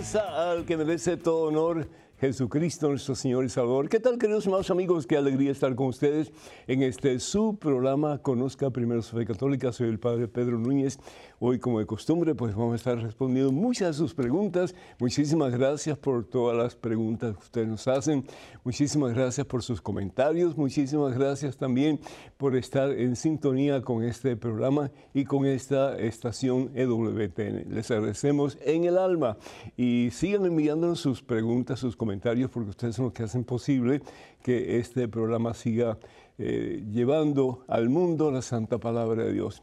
Alabanza al que merece todo honor Jesucristo, nuestro Señor y Salvador. ¿Qué tal, queridos hermanos amigos? Qué alegría estar con ustedes en este su programa Conozca Primero su Fe Católica. Soy el Padre Pedro Núñez. Hoy, como de costumbre, pues vamos a estar respondiendo muchas de sus preguntas. Muchísimas gracias por todas las preguntas que ustedes nos hacen. Muchísimas gracias por sus comentarios. Muchísimas gracias también por estar en sintonía con este programa y con esta estación EWTN. Les agradecemos en el alma y sigan enviándonos sus preguntas, sus comentarios porque ustedes son los que hacen posible que este programa siga eh, llevando al mundo la santa palabra de Dios.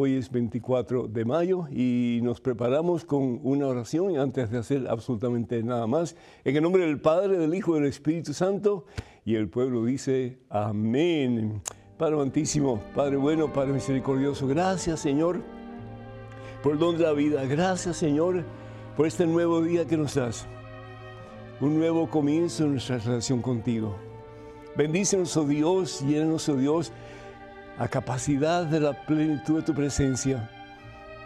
Hoy es 24 de mayo y nos preparamos con una oración antes de hacer absolutamente nada más. En el nombre del Padre, del Hijo y del Espíritu Santo. Y el pueblo dice, amén. Padre amantísimo, Padre bueno, Padre misericordioso, gracias Señor por el don de la vida. Gracias Señor por este nuevo día que nos das un nuevo comienzo en nuestra relación contigo. Bendícenos, oh Dios, llénanos, oh Dios, a capacidad de la plenitud de tu presencia,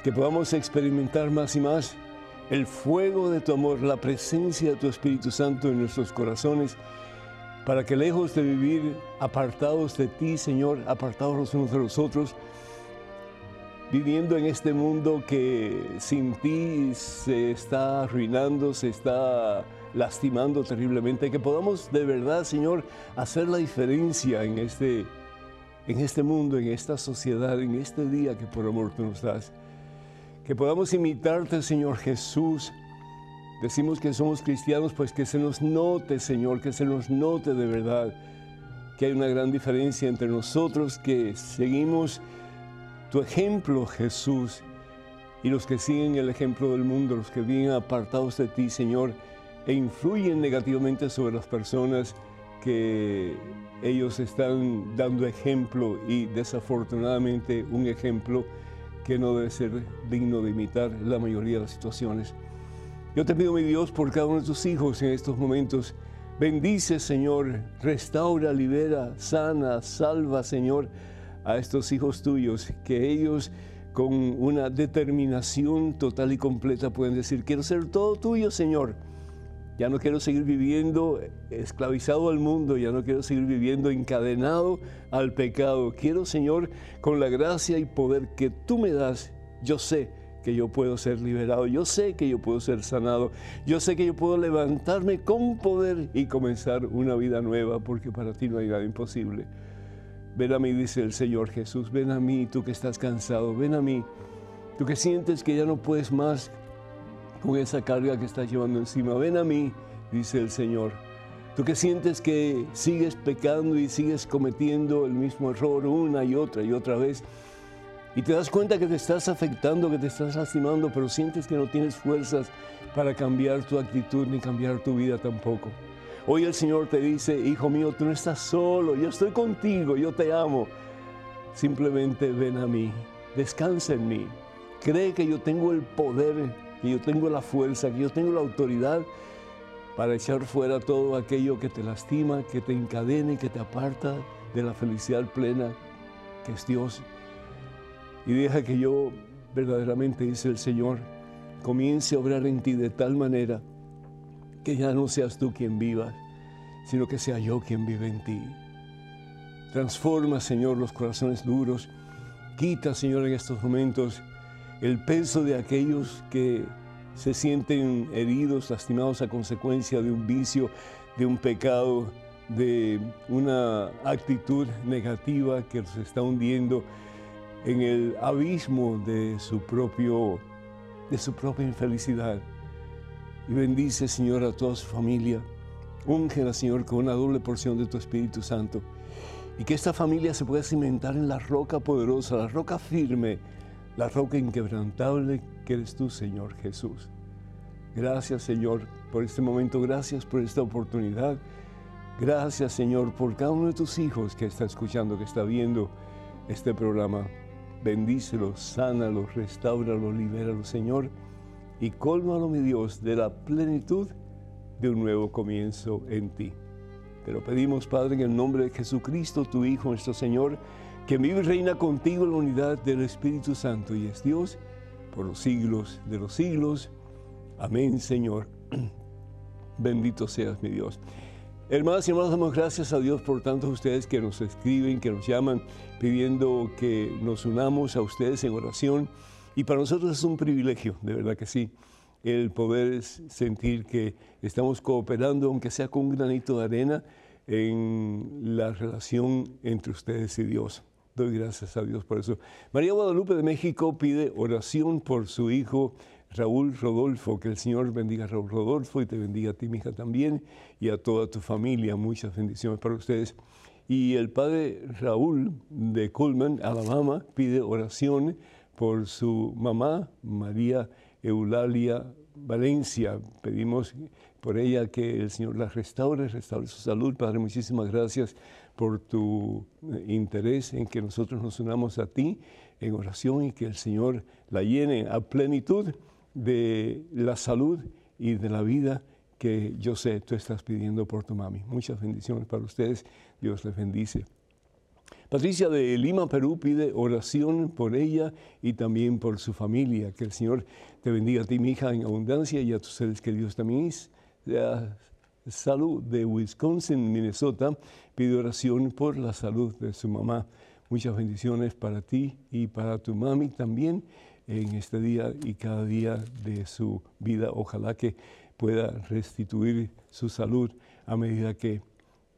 que podamos experimentar más y más el fuego de tu amor, la presencia de tu Espíritu Santo en nuestros corazones, para que lejos de vivir apartados de ti, Señor, apartados los unos de los otros, viviendo en este mundo que sin ti se está arruinando, se está lastimando terriblemente, que podamos de verdad, Señor, hacer la diferencia en este, en este mundo, en esta sociedad, en este día que por amor tú nos das. Que podamos imitarte, Señor Jesús. Decimos que somos cristianos, pues que se nos note, Señor, que se nos note de verdad que hay una gran diferencia entre nosotros que seguimos tu ejemplo, Jesús, y los que siguen el ejemplo del mundo, los que vienen apartados de ti, Señor e influyen negativamente sobre las personas que ellos están dando ejemplo y desafortunadamente un ejemplo que no debe ser digno de imitar la mayoría de las situaciones. Yo te pido, mi Dios, por cada uno de tus hijos en estos momentos. Bendice, Señor, restaura, libera, sana, salva, Señor, a estos hijos tuyos, que ellos con una determinación total y completa pueden decir, quiero ser todo tuyo, Señor ya no quiero seguir viviendo esclavizado al mundo, ya no quiero seguir viviendo encadenado al pecado. Quiero, Señor, con la gracia y poder que tú me das, yo sé que yo puedo ser liberado, yo sé que yo puedo ser sanado, yo sé que yo puedo levantarme con poder y comenzar una vida nueva, porque para ti no hay nada imposible. Ven a mí, dice el Señor Jesús, ven a mí, tú que estás cansado, ven a mí, tú que sientes que ya no puedes más con esa carga que estás llevando encima. Ven a mí, dice el Señor. Tú que sientes que sigues pecando y sigues cometiendo el mismo error una y otra y otra vez, y te das cuenta que te estás afectando, que te estás lastimando, pero sientes que no tienes fuerzas para cambiar tu actitud ni cambiar tu vida tampoco. Hoy el Señor te dice, hijo mío, tú no estás solo, yo estoy contigo, yo te amo. Simplemente ven a mí, descansa en mí, cree que yo tengo el poder que yo tengo la fuerza, que yo tengo la autoridad para echar fuera todo aquello que te lastima, que te encadene, que te aparta de la felicidad plena que es Dios. Y deja que yo verdaderamente, dice el Señor, comience a obrar en ti de tal manera que ya no seas tú quien viva, sino que sea yo quien vive en ti. Transforma, Señor, los corazones duros. Quita, Señor, en estos momentos el peso de aquellos que se sienten heridos, lastimados a consecuencia de un vicio, de un pecado, de una actitud negativa que los está hundiendo en el abismo de su, propio, de su propia infelicidad. Y bendice, Señor, a toda su familia. Úngela, Señor, con una doble porción de tu Espíritu Santo. Y que esta familia se pueda cimentar en la roca poderosa, la roca firme, la roca inquebrantable que eres tú, Señor Jesús. Gracias, Señor, por este momento. Gracias por esta oportunidad. Gracias, Señor, por cada uno de tus hijos que está escuchando, que está viendo este programa. Bendícelo, sánalo, restauralo, libéralo, Señor, y cólmalo, mi Dios, de la plenitud de un nuevo comienzo en ti. Te lo pedimos, Padre, en el nombre de Jesucristo, tu Hijo, nuestro Señor, que vive y reina contigo en la unidad del Espíritu Santo y es Dios por los siglos de los siglos. Amén, Señor. Bendito seas, mi Dios. Hermanas y hermanos, damos gracias a Dios por tantos ustedes que nos escriben, que nos llaman, pidiendo que nos unamos a ustedes en oración. Y para nosotros es un privilegio, de verdad que sí, el poder sentir que estamos cooperando, aunque sea con un granito de arena, en la relación entre ustedes y Dios. Doy gracias a Dios por eso. María Guadalupe de México pide oración por su hijo Raúl Rodolfo. Que el Señor bendiga a Raúl Rodolfo y te bendiga a ti, mi hija, también, y a toda tu familia. Muchas bendiciones para ustedes. Y el padre Raúl de Coleman, Alabama, pide oración por su mamá, María Eulalia Valencia. Pedimos por ella que el Señor la restaure, restaure su salud. Padre, muchísimas gracias por tu eh, interés en que nosotros nos unamos a ti en oración y que el Señor la llene a plenitud de la salud y de la vida que yo sé tú estás pidiendo por tu mami. Muchas bendiciones para ustedes. Dios les bendice. Patricia de Lima, Perú, pide oración por ella y también por su familia. Que el Señor te bendiga a ti, mi hija, en abundancia y a tus seres queridos también. La salud de Wisconsin, Minnesota, pide oración por la salud de su mamá. Muchas bendiciones para ti y para tu mami también en este día y cada día de su vida. Ojalá que pueda restituir su salud a medida que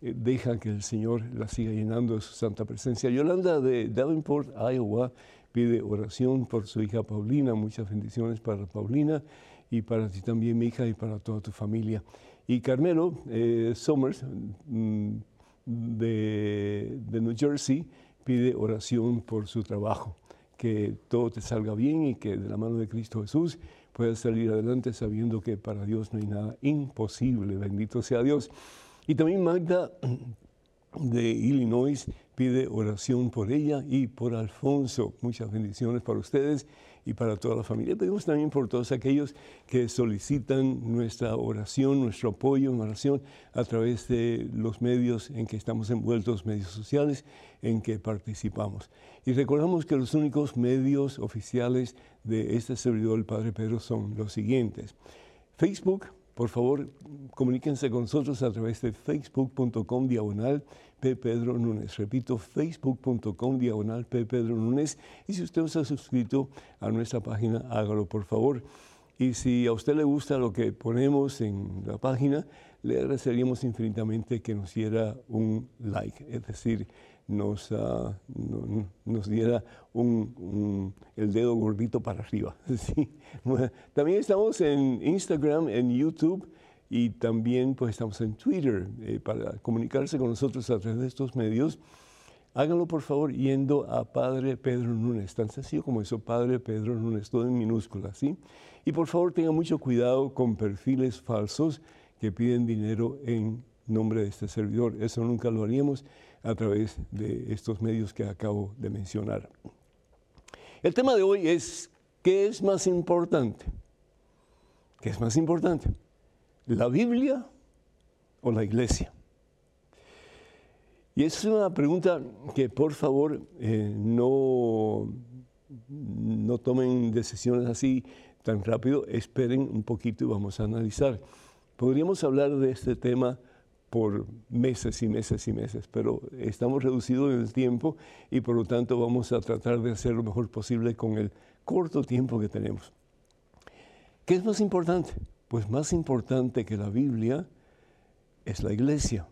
eh, deja que el Señor la siga llenando de su santa presencia. Yolanda de Davenport, Iowa, pide oración por su hija Paulina. Muchas bendiciones para Paulina y para ti también, mi hija, y para toda tu familia. Y Carmelo eh, Somers, mm, de, de New Jersey, pide oración por su trabajo que todo te salga bien y que de la mano de Cristo Jesús puedas salir adelante sabiendo que para Dios no hay nada imposible. Bendito sea Dios. Y también Magda de Illinois pide oración por ella y por Alfonso. Muchas bendiciones para ustedes y para toda la familia. Pedimos también por todos aquellos que solicitan nuestra oración, nuestro apoyo en oración a través de los medios en que estamos envueltos, medios sociales en que participamos. Y recordamos que los únicos medios oficiales de este servidor, el Padre Pedro, son los siguientes. Facebook, por favor, comuníquense con nosotros a través de facebook.com diagonal Pedro Núñez. Repito, facebook.com diagonal. Pedro Núñez. Y si usted no se ha suscrito a nuestra página, hágalo por favor. Y si a usted le gusta lo que ponemos en la página, le agradeceríamos infinitamente que nos diera un like, es decir, nos, ah, nos diera un, el dedo gordito para arriba. también estamos en Instagram, en YouTube y también pues estamos en Twitter eh, para comunicarse con nosotros a través de estos medios. Háganlo por favor yendo a Padre Pedro Núñez, tan sencillo como eso, Padre Pedro Núñez, todo en minúsculas, ¿sí? Y por favor tengan mucho cuidado con perfiles falsos que piden dinero en nombre de este servidor. Eso nunca lo haríamos a través de estos medios que acabo de mencionar. El tema de hoy es, ¿qué es más importante? ¿Qué es más importante? ¿La Biblia o la iglesia? Y es una pregunta que por favor eh, no, no tomen decisiones así tan rápido, esperen un poquito y vamos a analizar. Podríamos hablar de este tema por meses y meses y meses, pero estamos reducidos en el tiempo y por lo tanto vamos a tratar de hacer lo mejor posible con el corto tiempo que tenemos. ¿Qué es más importante? Pues más importante que la Biblia es la iglesia.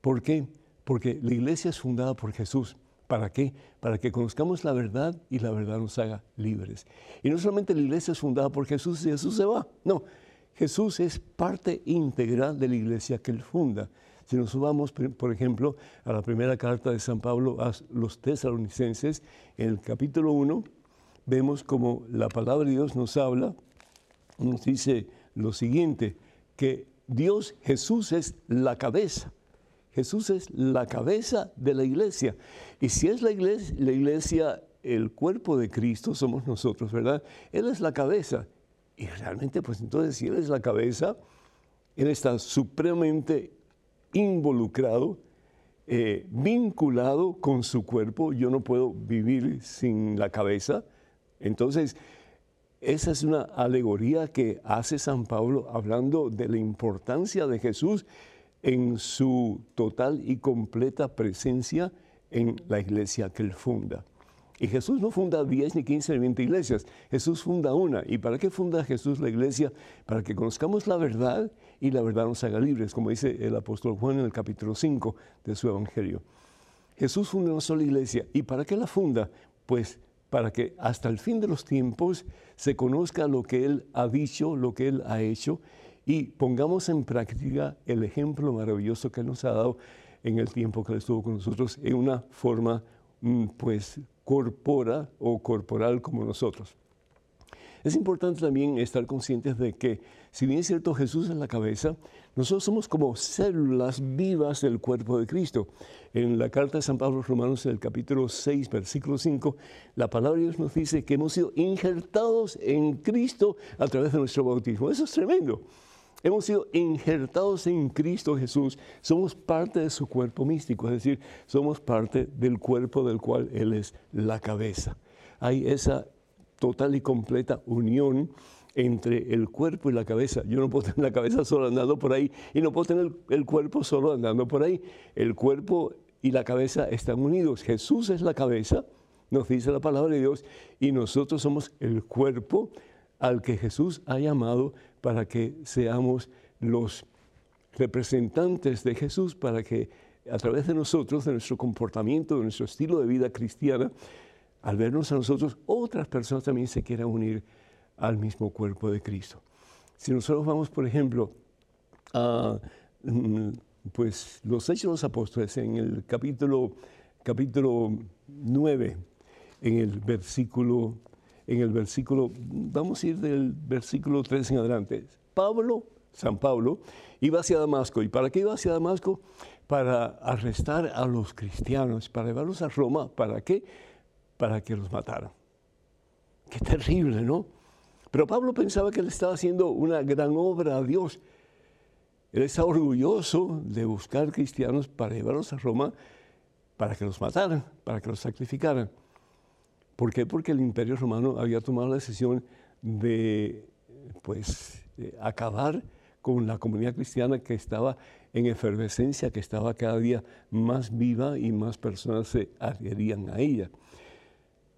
¿Por qué? Porque la iglesia es fundada por Jesús. ¿Para qué? Para que conozcamos la verdad y la verdad nos haga libres. Y no solamente la iglesia es fundada por Jesús y Jesús se va. No, Jesús es parte integral de la iglesia que él funda. Si nos subamos, por ejemplo, a la primera carta de San Pablo a los tesalonicenses, en el capítulo 1, vemos como la palabra de Dios nos habla, nos dice lo siguiente, que Dios, Jesús es la cabeza. Jesús es la cabeza de la iglesia. Y si es la iglesia, la iglesia, el cuerpo de Cristo, somos nosotros, ¿verdad? Él es la cabeza. Y realmente, pues entonces, si Él es la cabeza, Él está supremamente involucrado, eh, vinculado con su cuerpo. Yo no puedo vivir sin la cabeza. Entonces, esa es una alegoría que hace San Pablo hablando de la importancia de Jesús en su total y completa presencia en la iglesia que él funda. Y Jesús no funda 10, ni 15, ni 20 iglesias. Jesús funda una. ¿Y para qué funda Jesús la iglesia? Para que conozcamos la verdad y la verdad nos haga libres, como dice el apóstol Juan en el capítulo 5 de su evangelio. Jesús funda una sola iglesia. ¿Y para qué la funda? Pues para que hasta el fin de los tiempos se conozca lo que Él ha dicho, lo que Él ha hecho y pongamos en práctica el ejemplo maravilloso que Él nos ha dado en el tiempo que Él estuvo con nosotros en una forma mm, pues corpora o corporal como nosotros. Es importante también estar conscientes de que, si bien es cierto Jesús es la cabeza, nosotros somos como células vivas del cuerpo de Cristo. En la carta de San Pablo a los Romanos, en el capítulo 6, versículo 5, la palabra de Dios nos dice que hemos sido injertados en Cristo a través de nuestro bautismo. Eso es tremendo. Hemos sido injertados en Cristo Jesús, somos parte de su cuerpo místico, es decir, somos parte del cuerpo del cual Él es la cabeza. Hay esa total y completa unión entre el cuerpo y la cabeza. Yo no puedo tener la cabeza solo andando por ahí y no puedo tener el cuerpo solo andando por ahí. El cuerpo y la cabeza están unidos. Jesús es la cabeza, nos dice la palabra de Dios, y nosotros somos el cuerpo al que Jesús ha llamado para que seamos los representantes de Jesús, para que a través de nosotros, de nuestro comportamiento, de nuestro estilo de vida cristiana, al vernos a nosotros, otras personas también se quieran unir al mismo cuerpo de Cristo. Si nosotros vamos, por ejemplo, a mm, pues, los Hechos de los Apóstoles, en el capítulo, capítulo 9, en el versículo en el versículo, vamos a ir del versículo 3 en adelante. Pablo, San Pablo, iba hacia Damasco. ¿Y para qué iba hacia Damasco? Para arrestar a los cristianos, para llevarlos a Roma. ¿Para qué? Para que los mataran. Qué terrible, ¿no? Pero Pablo pensaba que él estaba haciendo una gran obra a Dios. Él estaba orgulloso de buscar cristianos para llevarlos a Roma para que los mataran, para que los sacrificaran. ¿Por qué? Porque el imperio romano había tomado la decisión de pues, acabar con la comunidad cristiana que estaba en efervescencia, que estaba cada día más viva y más personas se adherían a ella.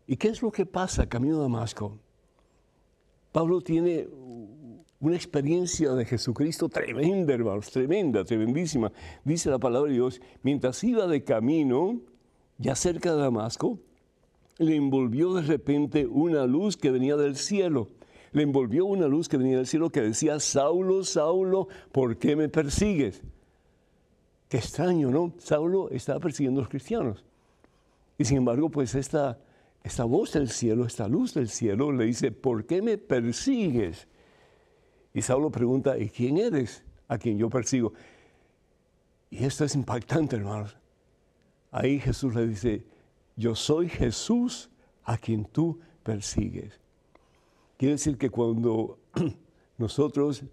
¿Y qué es lo que pasa camino a Damasco? Pablo tiene una experiencia de Jesucristo tremenda, hermanos, tremenda, tremendísima. Dice la palabra de Dios, mientras iba de camino, ya cerca de Damasco, le envolvió de repente una luz que venía del cielo. Le envolvió una luz que venía del cielo que decía, Saulo, Saulo, ¿por qué me persigues? Qué extraño, ¿no? Saulo estaba persiguiendo a los cristianos. Y sin embargo, pues esta, esta voz del cielo, esta luz del cielo, le dice, ¿por qué me persigues? Y Saulo pregunta, ¿y quién eres a quien yo persigo? Y esto es impactante, hermanos. Ahí Jesús le dice, yo soy Jesús a quien tú persigues. Quiere decir que cuando nosotros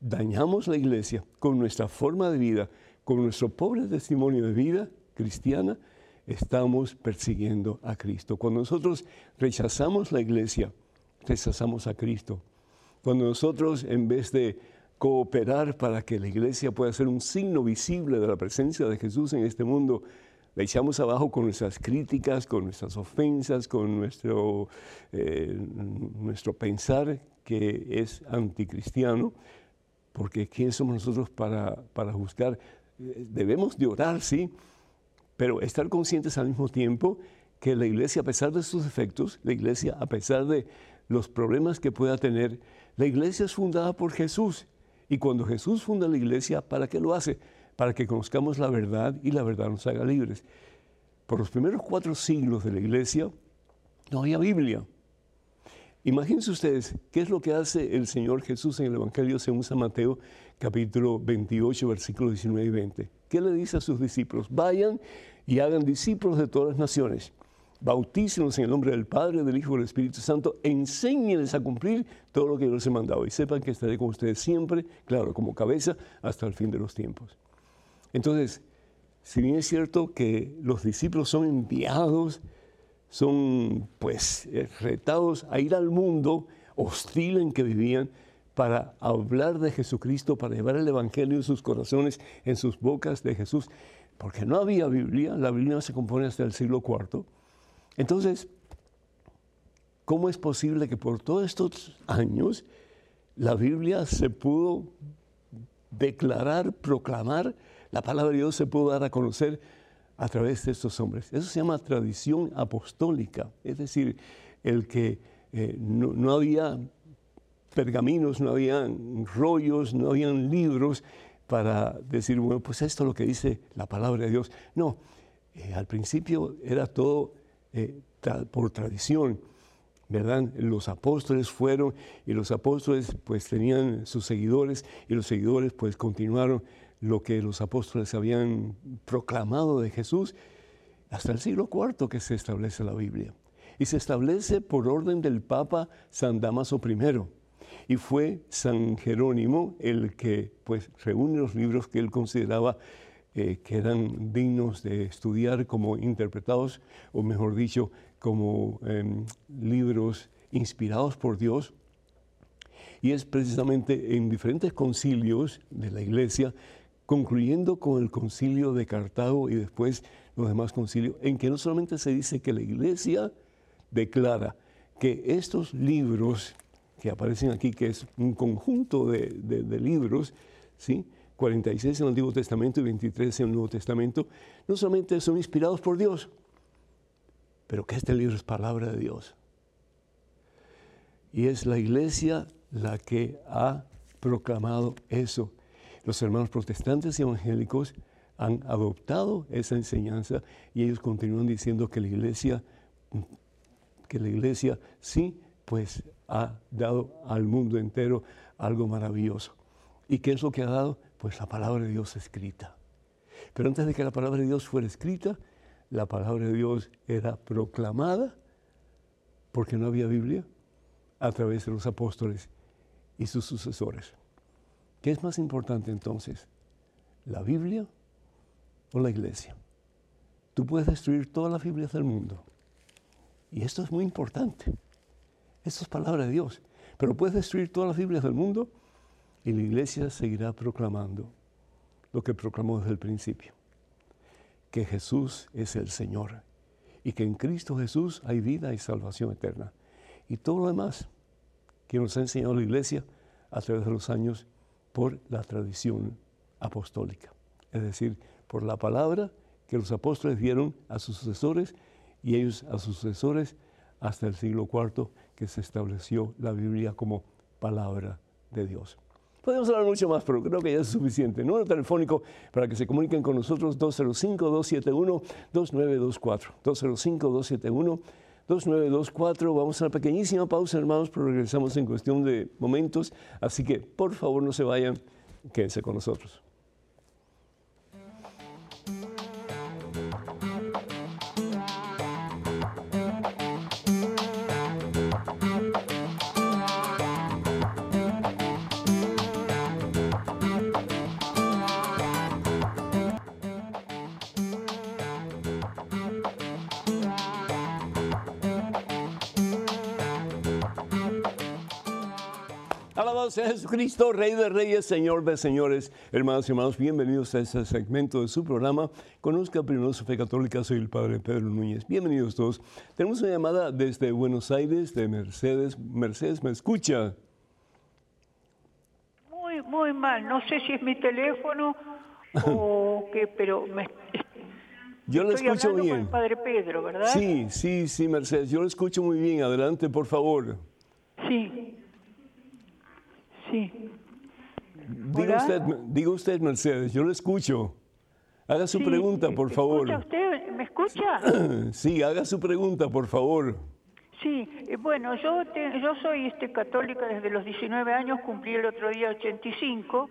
dañamos la iglesia con nuestra forma de vida, con nuestro pobre testimonio de vida cristiana, estamos persiguiendo a Cristo. Cuando nosotros rechazamos la iglesia, rechazamos a Cristo. Cuando nosotros, en vez de cooperar para que la iglesia pueda ser un signo visible de la presencia de Jesús en este mundo, la echamos abajo con nuestras críticas, con nuestras ofensas, con nuestro, eh, nuestro pensar que es anticristiano, porque ¿quién somos nosotros para, para juzgar? Eh, debemos de orar, sí, pero estar conscientes al mismo tiempo que la iglesia, a pesar de sus defectos, la iglesia, a pesar de los problemas que pueda tener, la iglesia es fundada por Jesús. Y cuando Jesús funda la iglesia, ¿para qué lo hace? para que conozcamos la verdad y la verdad nos haga libres. Por los primeros cuatro siglos de la iglesia no había Biblia. Imagínense ustedes qué es lo que hace el Señor Jesús en el Evangelio según San Mateo, capítulo 28, versículos 19 y 20. ¿Qué le dice a sus discípulos? Vayan y hagan discípulos de todas las naciones. Bautícenlos en el nombre del Padre, del Hijo y del Espíritu Santo. Enséñenles a cumplir todo lo que yo les he mandado. Y sepan que estaré con ustedes siempre, claro, como cabeza, hasta el fin de los tiempos. Entonces, si bien es cierto que los discípulos son enviados, son pues eh, retados a ir al mundo, hostil en que vivían para hablar de Jesucristo, para llevar el Evangelio en sus corazones, en sus bocas de Jesús, porque no había Biblia, la Biblia se compone hasta el siglo IV. Entonces, ¿cómo es posible que por todos estos años la Biblia se pudo declarar, proclamar, la palabra de Dios se pudo dar a conocer a través de estos hombres? Eso se llama tradición apostólica, es decir, el que eh, no, no había pergaminos, no habían rollos, no habían libros para decir, bueno, pues esto es lo que dice la palabra de Dios. No, eh, al principio era todo eh, por tradición, ¿verdad? Los apóstoles fueron y los apóstoles pues tenían sus seguidores y los seguidores pues continuaron lo que los apóstoles habían proclamado de Jesús hasta el siglo IV que se establece la Biblia. Y se establece por orden del Papa San Damaso I y fue San Jerónimo el que pues, reúne los libros que él consideraba eh, que eran dignos de estudiar como interpretados, o mejor dicho, como em, libros inspirados por Dios. Y es precisamente en diferentes concilios de la Iglesia, concluyendo con el concilio de Cartago y después los demás concilios, en que no solamente se dice que la Iglesia declara que estos libros que aparecen aquí, que es un conjunto de, libros, ¿sí? 46 en el Antiguo Testamento y 23 en el Nuevo Testamento, no solamente son inspirados por Dios, pero que este libro es palabra de Dios. Y es la iglesia la que ha proclamado eso. Los hermanos protestantes y evangélicos han adoptado esa enseñanza y ellos continúan diciendo que la iglesia, que la iglesia sí, pues ha dado al mundo entero algo maravilloso. ¿Y qué es lo que ha dado? Pues la palabra de Dios escrita. Pero antes de que la palabra de Dios fuera escrita, la palabra de Dios era proclamada, porque no había Biblia, a través de los apóstoles y sus sucesores. ¿Qué es más importante entonces? ¿La Biblia o la iglesia? Tú puedes destruir todas las Biblias del mundo. Y esto es muy importante. Esto es palabra de Dios. Pero puedes destruir todas las Biblias del mundo y la iglesia seguirá proclamando lo que proclamó desde el principio, que Jesús es el Señor y que en Cristo Jesús hay vida y salvación eterna. Y todo lo demás que nos ha enseñado la iglesia a través de los años por la tradición apostólica, es decir, por la palabra que los apóstoles dieron a sus sucesores y ellos a sus sucesores hasta el siglo IV que se estableció la Biblia como palabra de Dios. Podemos hablar mucho más, pero creo que ya es suficiente. Número telefónico para que se comuniquen con nosotros 205-271-2924. 205-271-2924. Vamos a una pequeñísima pausa, hermanos, pero regresamos en cuestión de momentos. Así que, por favor, no se vayan, quédense con nosotros. Jesucristo, Rey de Reyes, Señor de Señores. Hermanos y hermanos, bienvenidos a este segmento de su programa. Conozca primero su fe católica, soy el Padre Pedro Núñez. Bienvenidos todos. Tenemos una llamada desde Buenos Aires, de Mercedes. Mercedes, ¿me escucha? Muy, muy mal. No sé si es mi teléfono o qué, pero me... Yo lo escucho bien. Con el Padre Pedro, ¿verdad? Sí, sí, sí, Mercedes. Yo lo escucho muy bien. Adelante, por favor. Sí. Sí. Diga usted, diga usted, Mercedes, yo lo escucho. Haga su pregunta, por favor. usted? ¿Me escucha? sí, haga su pregunta, por favor. Sí, eh, bueno, yo yo soy este católica desde los 19 años, cumplí el otro día 85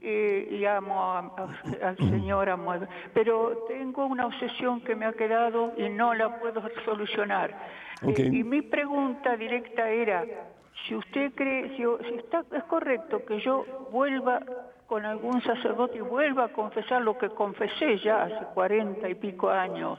eh, y amo al Señor, amo pero tengo una obsesión que me ha quedado y no la puedo solucionar. Eh, y mi pregunta directa era, si usted cree, si, está, es correcto que yo vuelva con algún sacerdote y vuelva a confesar lo que confesé ya hace cuarenta y pico años,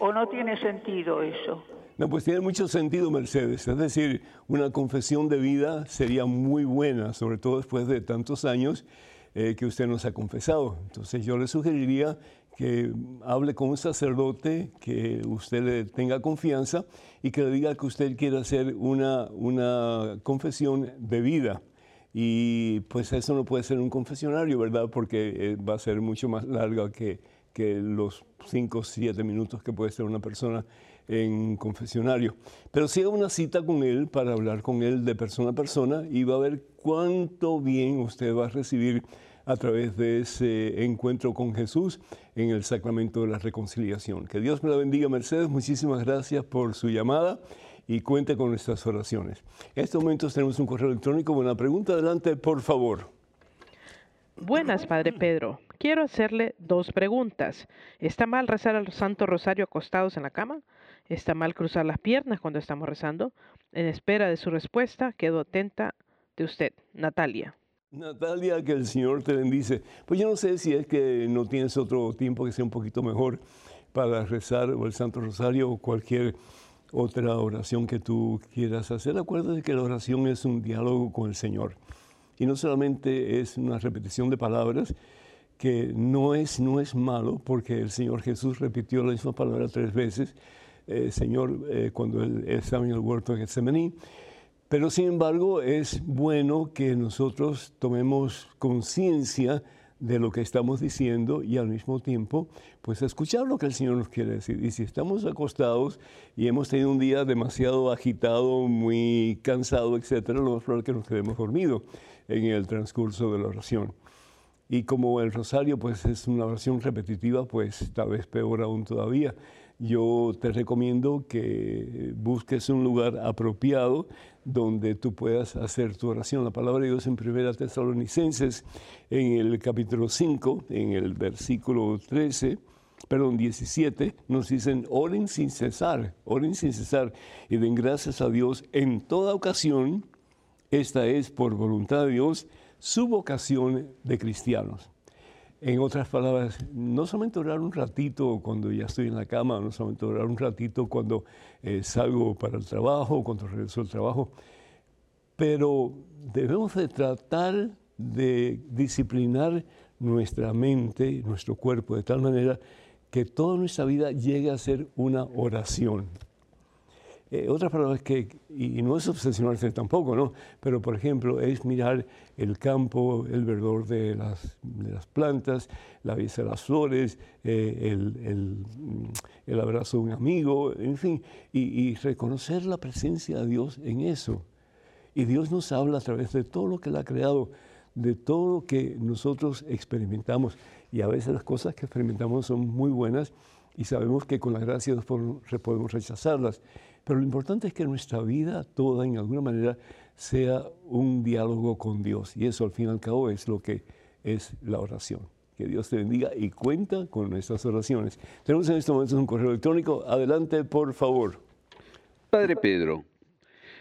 ¿O no tiene sentido eso? No, pues tiene mucho sentido, Mercedes. Es decir, una confesión de vida sería muy buena, sobre todo después de tantos años eh, que usted nos ha confesado. Entonces yo le sugeriría que hable con un sacerdote, que usted le tenga confianza y que le diga que usted quiere hacer una, una confesión de vida. Y pues eso no puede ser un confesionario, ¿verdad? Porque eh, va a ser mucho más larga que, que los 5 o 7 minutos que puede ser una persona en confesionario. Pero si una cita con él para hablar con él de persona a persona y va a ver cuánto bien usted va a recibir a través de ese encuentro con Jesús en el sacramento de la reconciliación. Que Dios me la bendiga, Mercedes. Muchísimas gracias por su llamada y cuente con nuestras oraciones. En estos momentos tenemos un correo electrónico. Buena pregunta, adelante, por favor. Buenas, Padre Pedro. Quiero hacerle dos preguntas. ¿Está mal rezar al Santo Rosario acostados en la cama? ¿Está mal cruzar las piernas cuando estamos rezando? En espera de su respuesta, quedo atenta de usted, Natalia. Natalia, que el Señor te bendice. Pues yo no sé si es que no tienes otro tiempo que sea un poquito mejor para rezar o el Santo Rosario o cualquier otra oración que tú quieras hacer. Acuérdate que la oración es un diálogo con el Señor. Y no solamente es una repetición de palabras, que no es, no es malo, porque el Señor Jesús repitió la misma palabra tres veces, eh, Señor, eh, cuando él estaba en el huerto de Getsemaní. Pero sin embargo es bueno que nosotros tomemos conciencia de lo que estamos diciendo y al mismo tiempo pues escuchar lo que el Señor nos quiere decir. Y si estamos acostados y hemos tenido un día demasiado agitado, muy cansado, etcétera, lo más probable es que nos quedemos dormidos en el transcurso de la oración. Y como el rosario pues es una oración repetitiva, pues tal vez peor aún todavía yo te recomiendo que busques un lugar apropiado donde tú puedas hacer tu oración. La palabra de Dios en 1 Tesalonicenses, en el capítulo 5, en el versículo 13, perdón, 17, nos dicen, oren sin cesar, oren sin cesar y den gracias a Dios en toda ocasión. Esta es, por voluntad de Dios, su vocación de cristianos. En otras palabras, no solamente orar un ratito cuando ya estoy en la cama, no solamente orar un ratito cuando eh, salgo para el trabajo, cuando regreso al trabajo, pero debemos de tratar de disciplinar nuestra mente, nuestro cuerpo, de tal manera que toda nuestra vida llegue a ser una oración. Eh, otra palabra que, y, no es obsesionarse tampoco, ¿no? Pero, por ejemplo, es mirar el campo, el verdor de las, de las plantas, la belleza de las flores, eh, el, el, el, abrazo de un amigo, en fin, y, y, reconocer la presencia de Dios en eso. Y Dios nos habla a través de todo lo que Él ha creado, de todo lo que nosotros experimentamos. Y a veces las cosas que experimentamos son muy buenas y sabemos que con la gracia de Dios podemos rechazarlas. Pero lo importante es que nuestra vida toda, en alguna manera, sea un diálogo con Dios. Y eso, al fin y al cabo, es lo que es la oración. Que Dios te bendiga y cuenta con nuestras oraciones. Tenemos en este momento un correo electrónico. Adelante, por favor. Padre Pedro,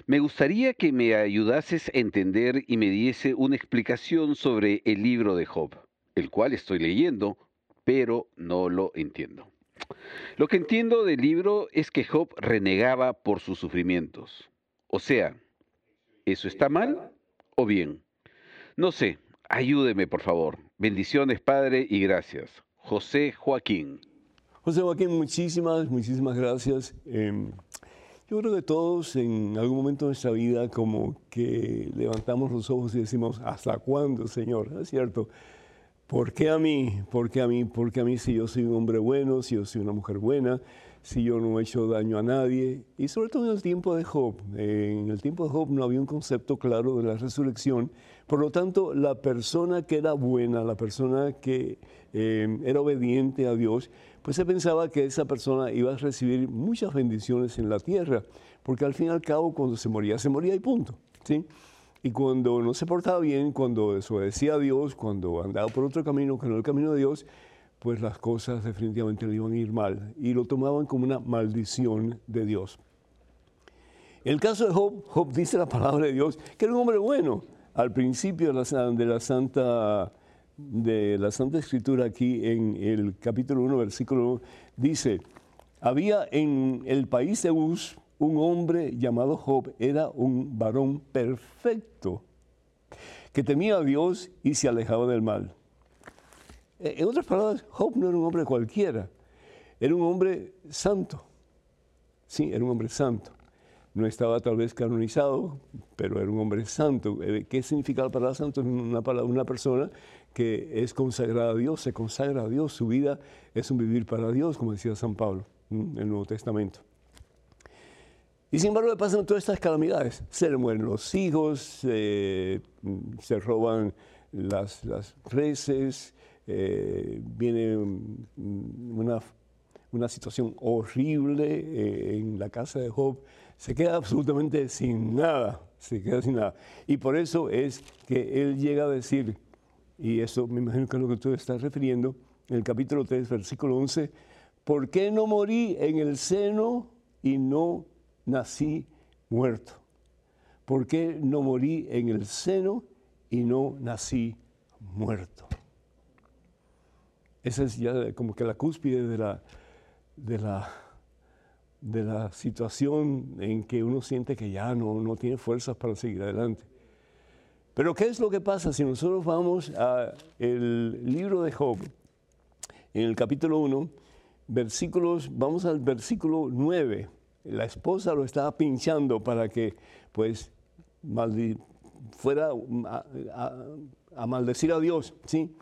me gustaría que me ayudases a entender y me diese una explicación sobre el libro de Job, el cual estoy leyendo, pero no lo entiendo. Lo que entiendo del libro es que Job renegaba por sus sufrimientos. O sea, ¿eso está mal o bien? No sé, ayúdeme por favor. Bendiciones, Padre, y gracias. José Joaquín. José Joaquín, muchísimas, muchísimas gracias. Em, yo creo que todos en algún momento de nuestra vida como que levantamos los ojos y decimos, ¿hasta cuándo, Señor? Es cierto. ¿Por qué a mí? ¿Por qué a mí? ¿Por qué a mí si yo soy un hombre bueno, si yo soy una mujer buena, si yo no he hecho daño a nadie? Y sobre todo en el tiempo de Job. En el tiempo de Job no había un concepto claro de la resurrección. Por lo tanto, la persona que era buena, la persona que eh, era obediente a Dios, pues se pensaba que esa persona iba a recibir muchas bendiciones en la tierra, porque al fin y al cabo cuando se moría, se moría y punto. ¿sí? Y cuando no se portaba bien, cuando desobedecía a Dios, cuando andaba por otro camino que no el camino de Dios, pues las cosas definitivamente le iban a ir mal y lo tomaban como una maldición de Dios. El caso de Job, Job dice la palabra de Dios, que era un hombre bueno. Al principio de la, Santa de la Santa Escritura aquí en el capítulo 1, versículo 1, dice, Había en el país de Uz un hombre llamado Job, era un varón perfecto, que temía a Dios y se alejaba del mal. Eh, en otras palabras, Job no era un hombre cualquiera, era un hombre santo. Sí, era un hombre santo. No estaba tal vez canonizado, pero era un hombre santo. Eh, ¿Qué significa la palabra santo? Una, una persona que es consagrada a Dios, se consagra a Dios, su vida es un vivir para Dios, como decía San Pablo en el Nuevo Testamento. Y sin embargo le pasan todas estas calamidades. Se le mueren los hijos, se roban las, las reses, eh, viene una, una, situación horrible eh, en la casa de Job. Se queda absolutamente sin nada, se queda sin nada. Y por eso es que él llega a decir, y eso me imagino que es lo que tú estás refiriendo, en el capítulo 3, versículo 11, ¿por qué no morí en el seno y no nací muerto? ¿Por qué no morí en el seno y no nací muerto? Esa es ya como que la cúspide de la, de la, de la situación en que uno siente que ya no, no tiene fuerzas para seguir adelante. Pero ¿qué es lo que pasa si nosotros vamos al libro de Job, en el capítulo 1, versículos, vamos al versículo 9? La esposa lo estaba pinchando para que pues fuera a, maldecir a Dios, ¿sí?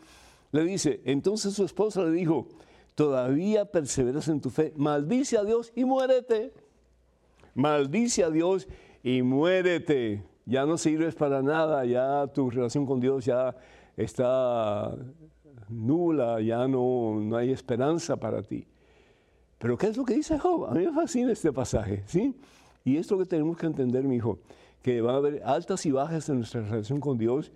Le dice, entonces su esposa le dijo, todavía perseveras en tu fe, maldice a Dios y muérete. Maldice a Dios y muérete. Ya no sirves para nada, ya tu relación con Dios ya está nula, ya no, no hay esperanza para ti. Pero ¿qué es lo que dice Job? A mí me fascina este pasaje, ¿sí? Y es lo que tenemos que entender, mi hijo, que va a haber altas y bajas en nuestra relación con Dios,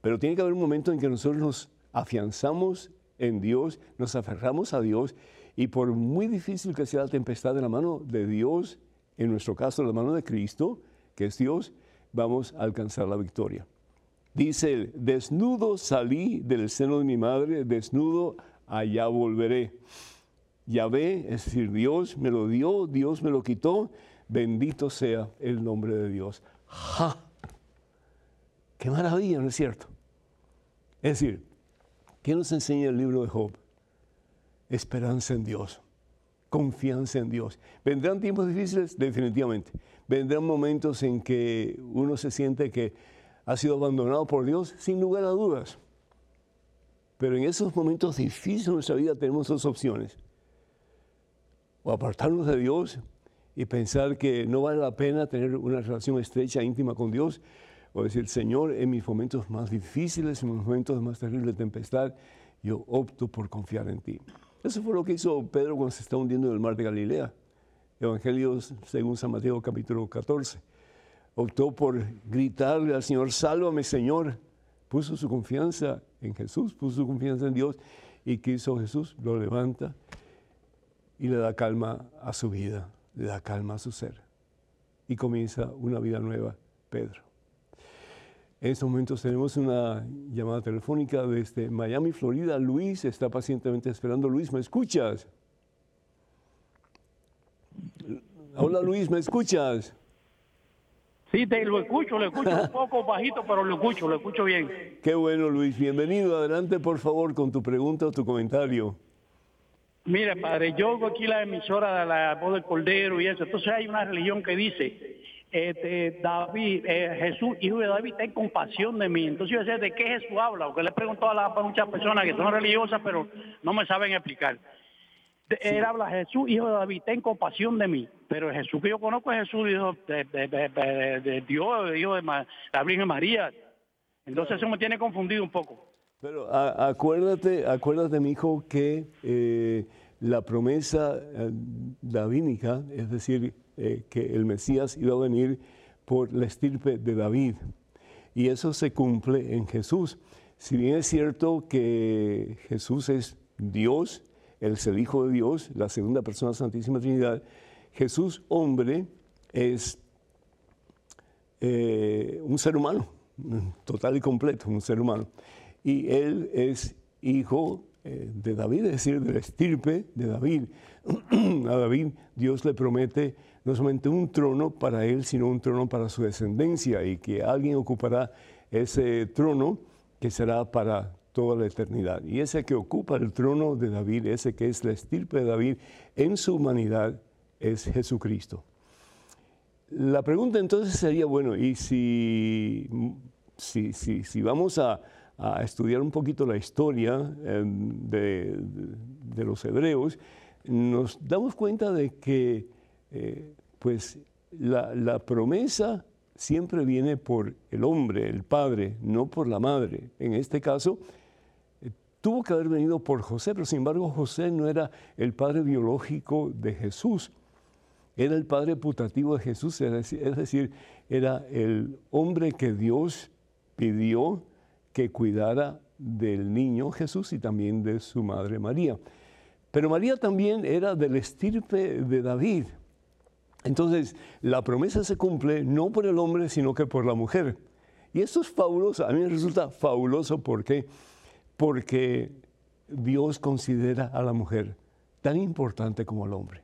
pero tiene que haber un momento en que nosotros nos afianzamos en Dios, nos aferramos a Dios, y por muy difícil que sea la tempestad de la mano de Dios, en nuestro caso la mano de Cristo, que es Dios, vamos a alcanzar la victoria. Dice él, desnudo salí del seno de mi madre, desnudo allá volveré. Yahvé, es decir, Dios me lo dio, Dios me lo quitó, bendito sea el nombre de Dios. ¡Ja! ¡Qué maravilla, ¿no es cierto? Es decir, ¿qué nos enseña el libro de Job? Esperanza en Dios, confianza en Dios. ¿Vendrán tiempos difíciles? Definitivamente. Vendrán momentos en que uno se siente que ha sido abandonado por Dios, sin lugar a dudas. Pero en esos momentos difíciles de nuestra vida tenemos dos opciones o apartarnos de Dios y pensar que no vale la pena tener una relación estrecha, íntima con Dios, o decir, Señor, en mis momentos más difíciles, en mis momentos más terribles de tempestad, yo opto por confiar en ti. Eso fue lo que hizo Pedro cuando se está hundiendo en el mar de Galilea. Evangelios según San Mateo capítulo 14. Optó por gritarle al Señor, sálvame Señor. Puso su confianza en Jesús, puso su confianza en Dios. ¿Y qué hizo Jesús? Lo levanta y le da calma a su vida, le da calma a su ser. Y comienza una vida nueva, Pedro. En estos momentos tenemos una llamada telefónica desde Miami, Florida. Luis está pacientemente esperando. Luis, ¿me escuchas? Hola Luis, ¿me escuchas? Sí, te lo escucho, lo escucho un poco bajito, pero lo escucho, lo escucho bien. Qué bueno Luis, bienvenido. Adelante por favor con tu pregunta o tu comentario. Mire, padre, yo hago aquí la emisora de la voz del Cordero y eso. Entonces hay una religión que dice, este, David, eh, Jesús, hijo de David, ten compasión de mí. Entonces yo sé de qué Jesús habla, porque le he preguntado a, muchas personas que son religiosas, pero no me saben explicar. Él habla, Jesús, hijo de David, ten compasión de mí. Pero el Jesús que yo conozco es Jesús, hijo de, de, Dios, hijo de la Virgen María. Entonces eso me tiene confundido un poco. Pero acuérdate, acuérdate, mi hijo, que eh, la promesa eh, davínica, es decir, eh, que el Mesías iba a venir por la estirpe de David. Y eso se cumple en Jesús. Si bien es cierto que Jesús es Dios, Él es el Hijo de Dios, la segunda persona de la Santísima Trinidad, Jesús, hombre, es un ser humano, total y completo, un ser humano y él es hijo eh, de David, es decir, de la estirpe de David. a David Dios le promete no solamente un trono para él, sino un trono para su descendencia y que alguien ocupará ese trono que será para toda la eternidad. Y ese que ocupa el trono de David, ese que es la estirpe de David en su humanidad, es Jesucristo. La pregunta entonces sería, bueno, ¿y si, si, si, vamos a, estudiar un poquito la historia em, de, los hebreos, nos damos cuenta de que eh, pues la, promesa siempre viene por el hombre, el padre, no por la madre. En este caso, eh, tuvo que haber venido por José, pero sin embargo José no era el padre biológico de Jesús, era el padre putativo de Jesús, es decir, era el hombre que Dios pidió que cuidara del niño Jesús y también de su madre María. Pero María también era del estirpe de David. Entonces, la promesa se cumple no por el hombre, sino que por la mujer. Y esto es fabuloso, a mí me resulta fabuloso ¿por qué? porque Dios considera a la mujer tan importante como al hombre.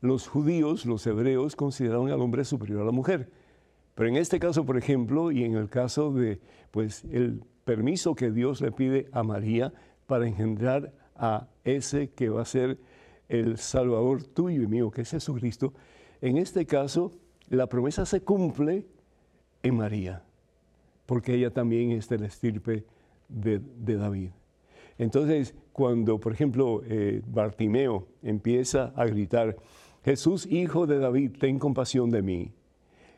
Los judíos, los hebreos, consideraron al hombre superior a la mujer. Pero en este caso, por ejemplo, y en el caso de pues, el permiso que Dios le pide a María para engendrar a ese que va a ser el Salvador tuyo y mío, que es Jesucristo, en este caso la promesa se cumple en María, porque ella también es del estirpe de, David. Entonces, cuando, por ejemplo, eh, Bartimeo empieza a gritar, Jesús, hijo de David, ten compasión de mí,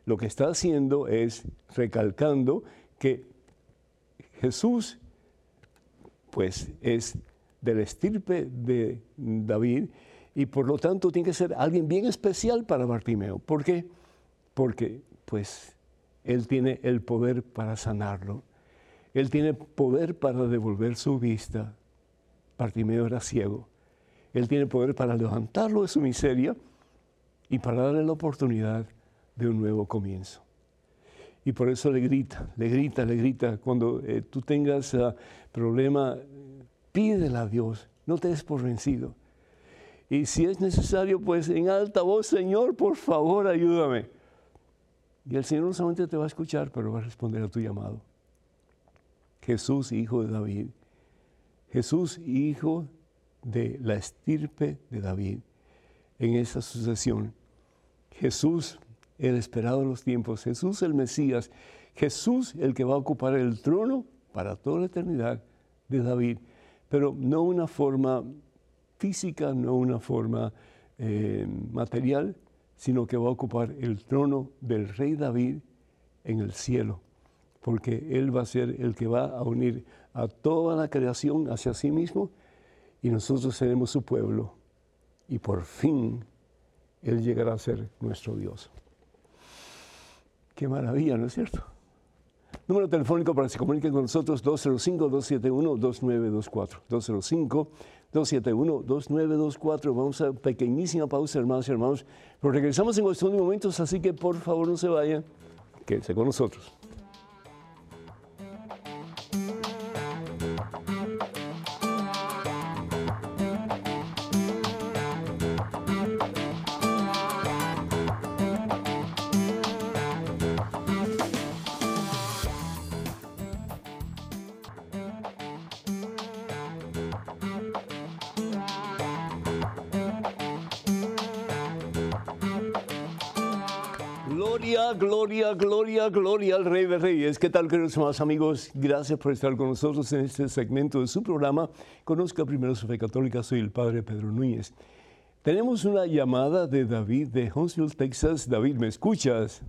lo que está haciendo es recalcando que Jesús, pues, es del estirpe de David y por lo tanto tiene que ser alguien bien especial para Bartimeo. ¿Por qué? Porque pues él tiene el poder para sanarlo. Él tiene poder para devolver su vista. Bartimeo era ciego. Él tiene poder para levantarlo de su miseria y para darle la oportunidad de un nuevo comienzo. Y por eso le grita, le grita, le grita. Cuando eh, tú tengas uh, problema Pídele a Dios, no te des por vencido. Y si es necesario, pues en alta voz, Señor, por favor, ayúdame. Y el Señor no solamente te va a escuchar, pero va a responder a tu llamado. Jesús, hijo de David. Jesús, hijo de la estirpe de David. En esa sucesión. Jesús, el esperado de los tiempos. Jesús, el Mesías. Jesús, el que va a ocupar el trono para toda la eternidad de David pero no una forma física, no una forma eh, material, sino que va a ocupar el trono del rey David en el cielo, porque Él va a ser el que va a unir a toda la creación hacia sí mismo y nosotros seremos su pueblo y por fin Él llegará a ser nuestro Dios. Qué maravilla, ¿no es cierto? Número telefónico para que se comuniquen con nosotros 205-271-2924. 205-271-2924. Vamos a pequeñísima pausa, hermanos y hermanos. Pero regresamos en cuestión de momentos, así que por favor no se vayan. Quédense con nosotros. Gloria, gloria, al Rey de Reyes. ¿Qué tal, queridos más amigos? Gracias por estar con nosotros en este segmento de su programa. Conozca primero su fe católica. Soy el Padre Pedro Núñez. Tenemos una llamada de David de Huntsville, Texas. David, ¿me escuchas?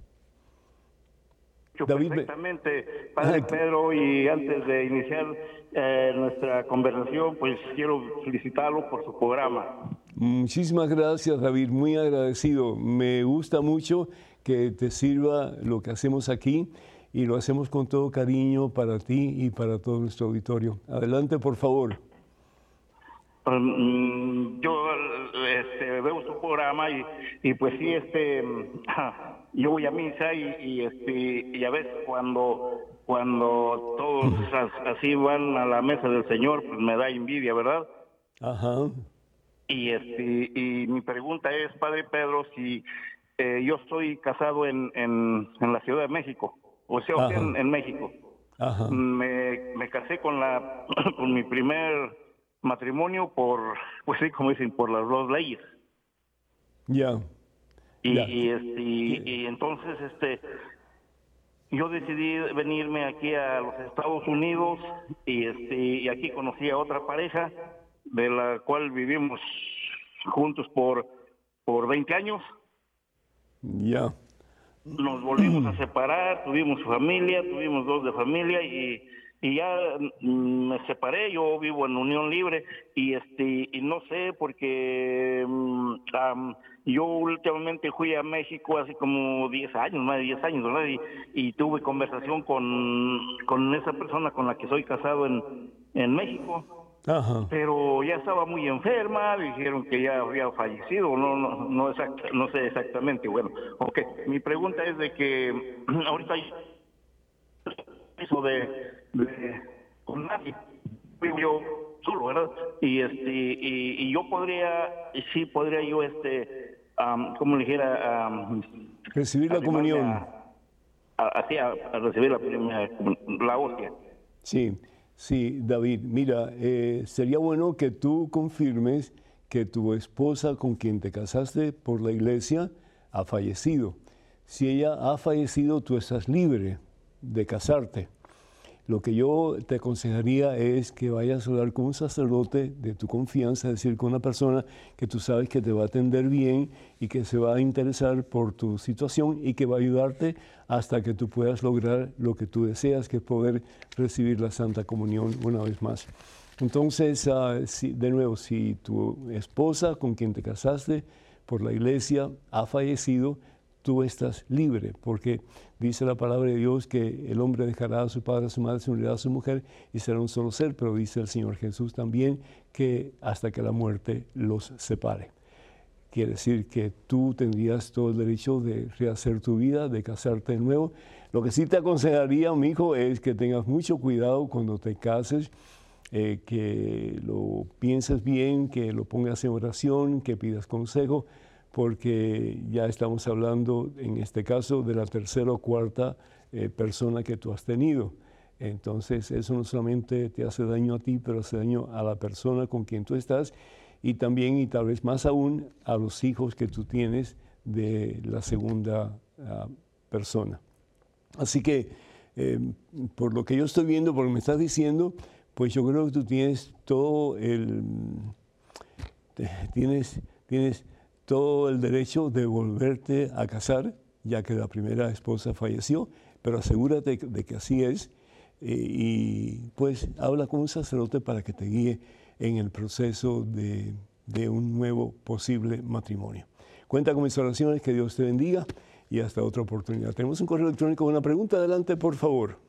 David, perfectamente, Padre Pedro, y antes de iniciar eh, nuestra conversación, pues quiero felicitarlo por su programa. Muchísimas gracias, David, muy agradecido. Me gusta mucho que te sirva lo que hacemos aquí y lo hacemos con todo cariño para ti y para todo nuestro auditorio. Adelante, por favor. Um, yo este, veo su programa y, y pues sí, este, yo voy a misa y, y este, y a veces cuando, cuando todos así van a la mesa del Señor, pues me da envidia, ¿verdad? Ajá. Y este, y mi pregunta es, Padre Pedro, si eh, yo estoy casado en, en, en la Ciudad de México, o sea, Ajá. en, en México. Ajá. Me, me casé con la con mi primer matrimonio por, pues sí, como dicen, por las dos leyes. Ya. Y, Ya. y, este, y, y entonces este yo decidí venirme aquí a los Estados Unidos y este y aquí conocí a otra pareja de la cual vivimos juntos por por 20 años. Ya. Nos volvimos a separar, tuvimos familia, tuvimos dos de familia y, y ya mm, me separé, yo vivo en unión libre y este y no sé porque mm, yo últimamente fui a México hace como 10 años, más de 10 años, ¿verdad? Y, y tuve conversación con, con esa persona con la que soy casado en, en México Ajá. pero ya estaba muy enferma, dijeron que ya había fallecido, no no no, exact- no sé exactamente. Bueno, ok, mi pregunta es de que ahorita hay eso de, de con nadie, yo solo, ¿verdad? Y este y, y yo podría, sí podría yo este, am, como le dijera, am, Recibir la comunión. a- así a, a recibir la, primera- la hostia. Sí, sí, David. Mira, eh, sería bueno que tú confirmes que tu esposa con quien te casaste por la iglesia ha fallecido. Si ella ha fallecido, tú estás libre de casarte. Lo que yo te aconsejaría es que vayas a hablar con un sacerdote de tu confianza, es decir, con una persona que tú sabes que te va a atender bien y que se va a interesar por tu situación y que va a ayudarte hasta que tú puedas lograr lo que tú deseas, que es poder recibir la Santa Comunión una vez más. Entonces, ah, de nuevo, si tu esposa con quien te casaste por la iglesia ha fallecido, tú estás libre, porque dice la palabra de Dios que el hombre dejará a su padre, a su madre, se unirá a su mujer y será un solo ser, pero dice el Señor Jesús también que hasta que la muerte los separe. Quiere decir que tú tendrías todo el derecho de rehacer tu vida, de casarte de nuevo. Lo que sí te aconsejaría, mi hijo, es que tengas mucho cuidado cuando te cases, eh, que lo pienses bien, que lo pongas en oración, que pidas consejo, porque ya estamos hablando, en este caso, de la tercera o cuarta eh, persona que tú has tenido. Entonces, eso no solamente te hace daño a ti, pero hace daño a la persona con quien tú estás y también, y tal vez más aún, a los hijos que tú tienes de la segunda ah, persona. Así que, eh, por lo que yo estoy viendo, por lo que me estás diciendo, pues yo creo que tú tienes todo el, tienes, tienes todo el derecho de volverte a casar, ya que la primera esposa falleció, pero asegúrate de que así es eh, y pues habla con un sacerdote para que te guíe en el proceso de, de un nuevo posible matrimonio. Cuenta con mis oraciones, que Dios te bendiga y hasta otra oportunidad. Tenemos un correo electrónico, una pregunta, adelante por favor.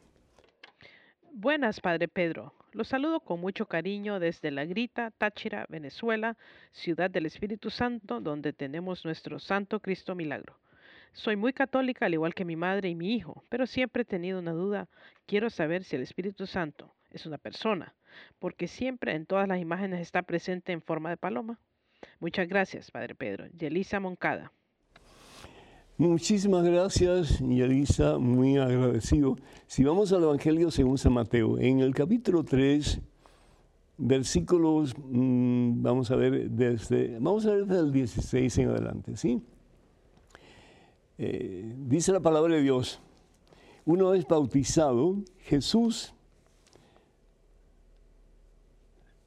Buenas, Padre Pedro. Los saludo con mucho cariño desde La Grita, Táchira, Venezuela, ciudad del Espíritu Santo, donde tenemos nuestro Santo Cristo Milagro. Soy muy católica, al igual que mi madre y mi hijo, pero siempre he tenido una duda. Quiero saber si el Espíritu Santo es una persona, porque siempre en todas las imágenes está presente en forma de paloma. Muchas gracias, Padre Pedro. Yelisa Moncada. Muchísimas gracias, Yelisa, muy agradecido. Si vamos al Evangelio según San Mateo, en el capítulo 3, versículos, mm, vamos a ver desde, vamos a ver desde el 16 en adelante, ¿sí? Eh, dice la palabra de Dios, una vez bautizado, Jesús,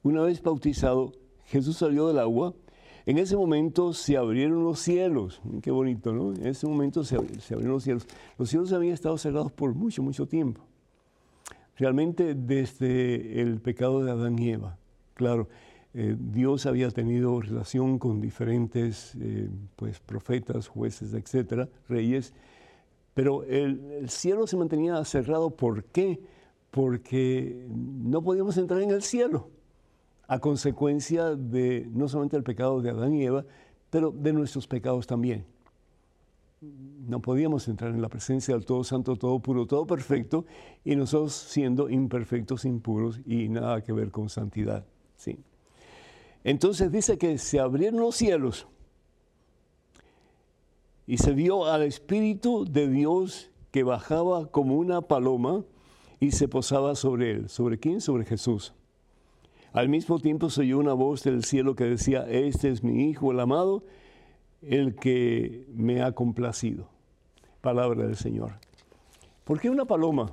una vez bautizado, Jesús salió del agua. En ese momento se abrieron los cielos. Qué bonito, ¿no? En ese momento se, abri- se abrieron los cielos. Los cielos habían estado cerrados por mucho, mucho tiempo. Realmente desde el pecado de Adán y Eva. Claro, eh, Dios había tenido relación con diferentes eh, pues, profetas, jueces, etcétera, reyes, pero el cielo se mantenía cerrado. ¿Por qué? Porque no podíamos entrar en el cielo a consecuencia de no solamente el pecado de Adán y Eva, pero de nuestros pecados también. No podíamos entrar en la presencia del Todo Santo, Todo Puro, Todo Perfecto, y nosotros siendo imperfectos, impuros y nada que ver con santidad. ¿sí? Entonces dice que se abrieron los cielos y se vio al Espíritu de Dios que bajaba como una paloma y se posaba sobre él. ¿Sobre quién? Sobre Jesús. Al mismo tiempo se oyó una voz del cielo que decía, este es mi Hijo el amado, el que me ha complacido. Palabra del Señor. ¿Por qué una paloma?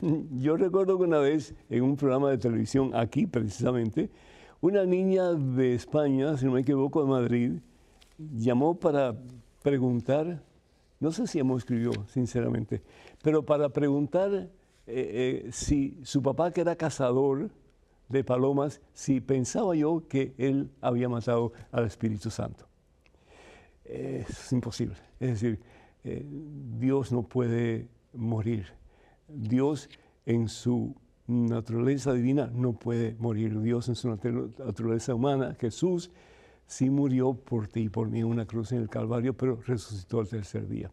Yo recuerdo que una vez en un programa de televisión, aquí precisamente, una niña de España, si no me equivoco, de Madrid, llamó para preguntar, no sé si hemos escribió, sinceramente, pero para preguntar eh, eh, si su papá, que era cazador de palomas, si pensaba yo que él había matado al Espíritu Santo es imposible. Es decir, eh, Dios no puede morir. Dios en su naturaleza divina no puede morir. Dios en su naturaleza humana, Jesús, sí murió por ti y por mí en una cruz en el Calvario, pero resucitó al tercer día.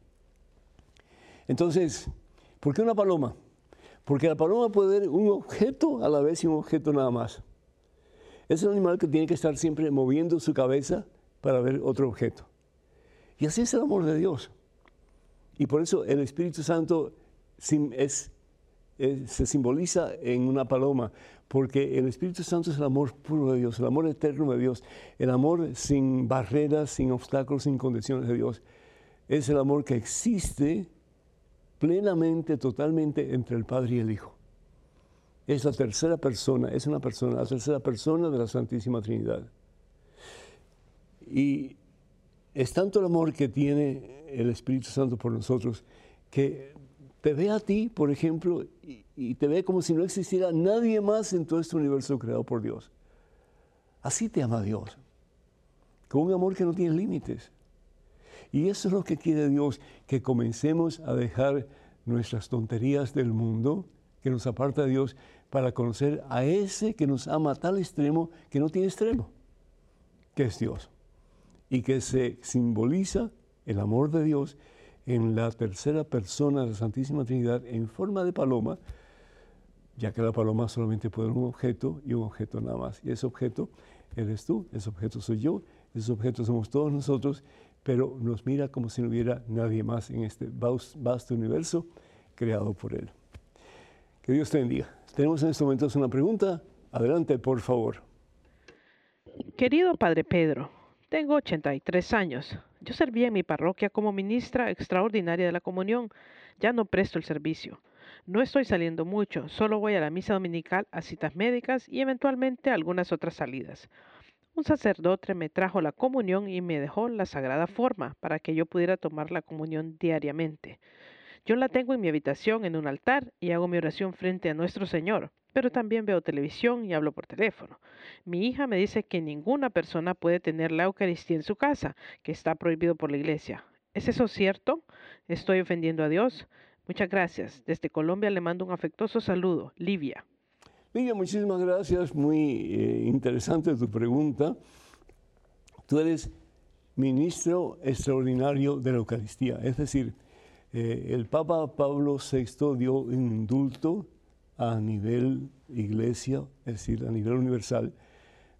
Entonces, ¿por qué una paloma? Porque la paloma puede ver un objeto a la vez y un objeto nada más. Es un animal que tiene que estar siempre moviendo su cabeza para ver otro objeto. Y así es el amor de Dios. Y por eso el Espíritu Santo se simboliza en una paloma, porque el Espíritu Santo es el amor puro de Dios, el amor eterno de Dios, el amor sin barreras, sin obstáculos, sin condiciones de Dios. Es el amor que existe plenamente, totalmente entre el Padre y el Hijo. Es la tercera persona, es una persona, la tercera persona de la Santísima Trinidad. Y es tanto el amor que tiene el Espíritu Santo por nosotros que te ve a ti, por ejemplo, y, te ve como si no existiera nadie más en todo este universo creado por Dios. Así te ama Dios, con un amor que no tiene límites. Y eso es lo que quiere Dios, que comencemos a dejar nuestras tonterías del mundo, que nos aparta Dios, para conocer a ese que nos ama a tal extremo que no tiene extremo, que es Dios y que se simboliza el amor de Dios en la tercera persona de la Santísima Trinidad en forma de paloma, ya que la paloma solamente puede ser un objeto y un objeto nada más. Y ese objeto eres tú, ese objeto soy yo, ese objeto somos todos nosotros, pero nos mira como si no hubiera nadie más en este vasto universo creado por Él. Que Dios te bendiga. Tenemos en estos momentos una pregunta. Adelante, por favor. Querido Padre Pedro, tengo 83 años. Yo servía en mi parroquia como ministra extraordinaria de la comunión. Ya no presto el servicio. No estoy saliendo mucho, solo voy a la misa dominical, a citas médicas y eventualmente a algunas otras salidas. Un sacerdote me trajo la comunión y me dejó la sagrada forma para que yo pudiera tomar la comunión diariamente. Yo la tengo en mi habitación en un altar y hago mi oración frente a nuestro Señor pero también veo televisión y hablo por teléfono. Mi hija me dice que ninguna persona puede tener la Eucaristía en su casa, que está prohibido por la iglesia. ¿Es eso cierto? ¿Estoy ofendiendo a Dios? Muchas gracias. Desde Colombia le mando un afectuoso saludo. Livia. Livia, muchísimas gracias. Muy eh, interesante tu pregunta. Tú eres ministro extraordinario de la Eucaristía, es decir, eh, el Papa Pablo VI dio un indulto a nivel iglesia, es decir, a nivel universal,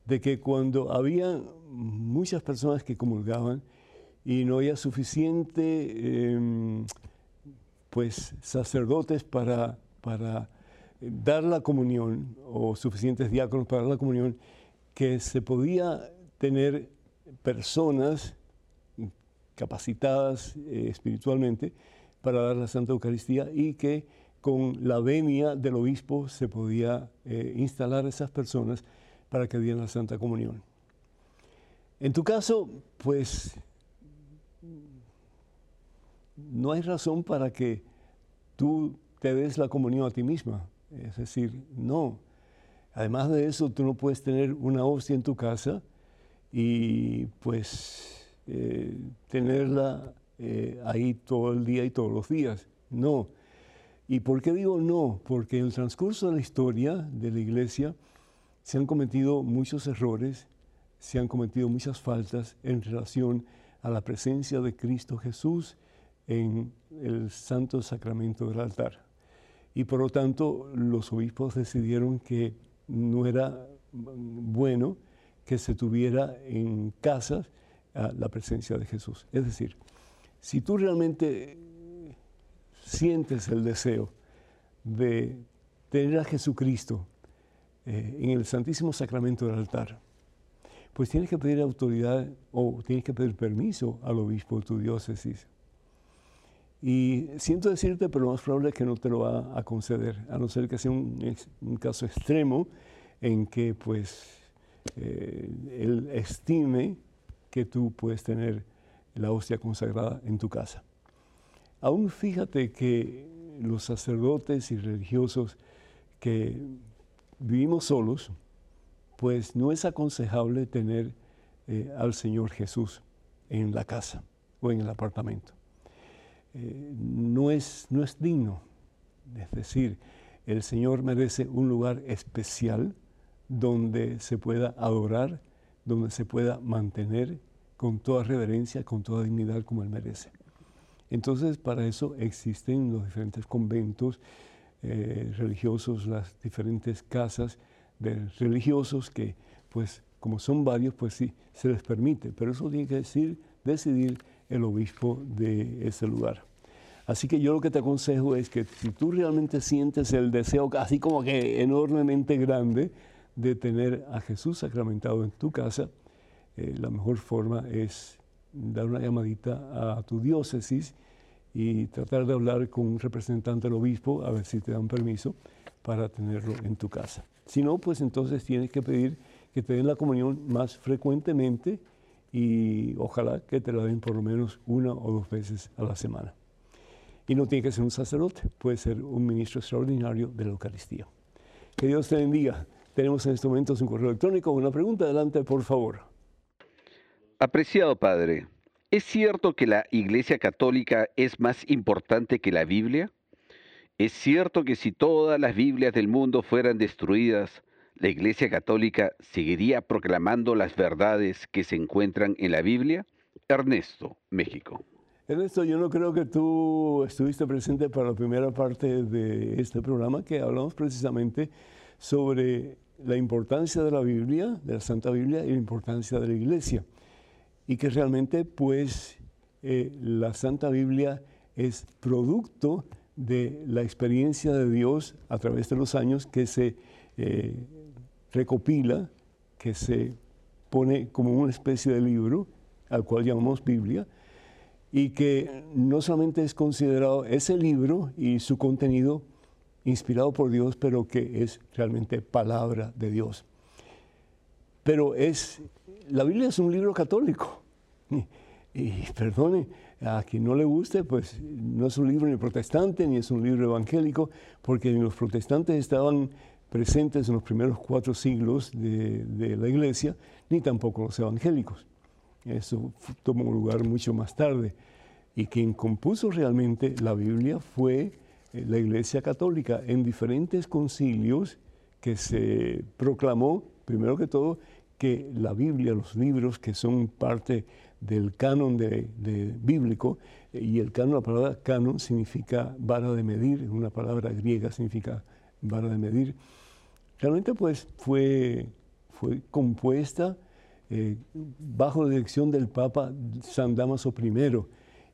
de que cuando había muchas personas que comulgaban y no había suficiente em, pues sacerdotes para, para dar la comunión o suficientes diáconos para dar la comunión, que se podía tener personas capacitadas eh, espiritualmente para dar la Santa Eucaristía y que con la venia del obispo se podía eh, instalar esas personas para que dieran la Santa Comunión. En tu caso, pues no hay razón para que tú te des la comunión a ti misma. Es decir, no. Además de eso, tú no puedes tener una hostia en tu casa y pues eh, tenerla eh, ahí todo el día y todos los días. No ¿Y por qué digo no? Porque en el transcurso de la historia de la iglesia se han cometido muchos errores, se han cometido muchas faltas en relación a la presencia de Cristo Jesús en el santo sacramento del altar. Y por lo tanto los obispos decidieron que no era bueno que se tuviera en casas la presencia de Jesús. Es decir, si tú realmente sientes el deseo de tener a Jesucristo eh, en el Santísimo Sacramento del altar, pues tienes que pedir autoridad o tienes que pedir permiso al obispo de tu diócesis. Y siento decirte, pero lo más probable es que no te lo va a conceder, a no ser que sea un, caso extremo en que pues eh, él estime que tú puedes tener la hostia consagrada en tu casa. Aún fíjate que los sacerdotes y religiosos que vivimos solos, pues no es aconsejable tener eh, al Señor Jesús en la casa o en el apartamento. No, es, no es digno. Es decir, el Señor merece un lugar especial donde se pueda adorar, donde se pueda mantener con toda reverencia, con toda dignidad como Él merece. Entonces, para eso existen los diferentes conventos eh, religiosos, las diferentes casas de religiosos que, pues, como son varios, pues sí, se les permite, pero eso tiene que decir, decidir el obispo de ese lugar. Así que yo lo que te aconsejo es que si tú realmente sientes el deseo así como que enormemente grande de tener a Jesús sacramentado en tu casa, eh, la mejor forma es dar una llamadita a tu diócesis y tratar de hablar con un representante del obispo a ver si te dan permiso para tenerlo en tu casa. Si no, pues entonces tienes que pedir que te den la comunión más frecuentemente y ojalá que te la den por lo menos una o dos veces a la semana. Y no tiene que ser un sacerdote, puede ser un ministro extraordinario de la Eucaristía. Que Dios te bendiga. Tenemos en estos momentos un correo electrónico. Una pregunta, adelante, por favor. Apreciado Padre, ¿es cierto que la Iglesia Católica es más importante que la Biblia? ¿Es cierto que si todas las Biblias del mundo fueran destruidas, la Iglesia Católica seguiría proclamando las verdades que se encuentran en la Biblia? Ernesto, México. Ernesto, yo no creo que tú estuviste presente para la primera parte de este programa que hablamos precisamente sobre la importancia de la Biblia, de la Santa Biblia y la importancia de la Iglesia. Y que realmente pues eh, la Santa Biblia es producto de la experiencia de Dios a través de los años que se eh, recopila, que se pone como una especie de libro al cual llamamos Biblia, y que no solamente es considerado ese libro y su contenido inspirado por Dios, pero que es realmente palabra de Dios. Pero es, la Biblia es un libro católico. Y, perdone, a quien no le guste, pues no es un libro ni protestante, ni es un libro evangélico, porque los protestantes estaban presentes en los primeros cuatro siglos de, de la iglesia, ni tampoco los evangélicos. Eso tomó lugar mucho más tarde. Y quien compuso realmente la Biblia fue eh, la Iglesia Católica en diferentes concilios que se proclamó, primero que todo, que la Biblia, los libros que son parte del canon de, bíblico, y el canon, la palabra canon significa vara de medir, una palabra griega significa vara de medir. Realmente pues fue, fue compuesta eh, bajo la dirección del Papa San Damaso I.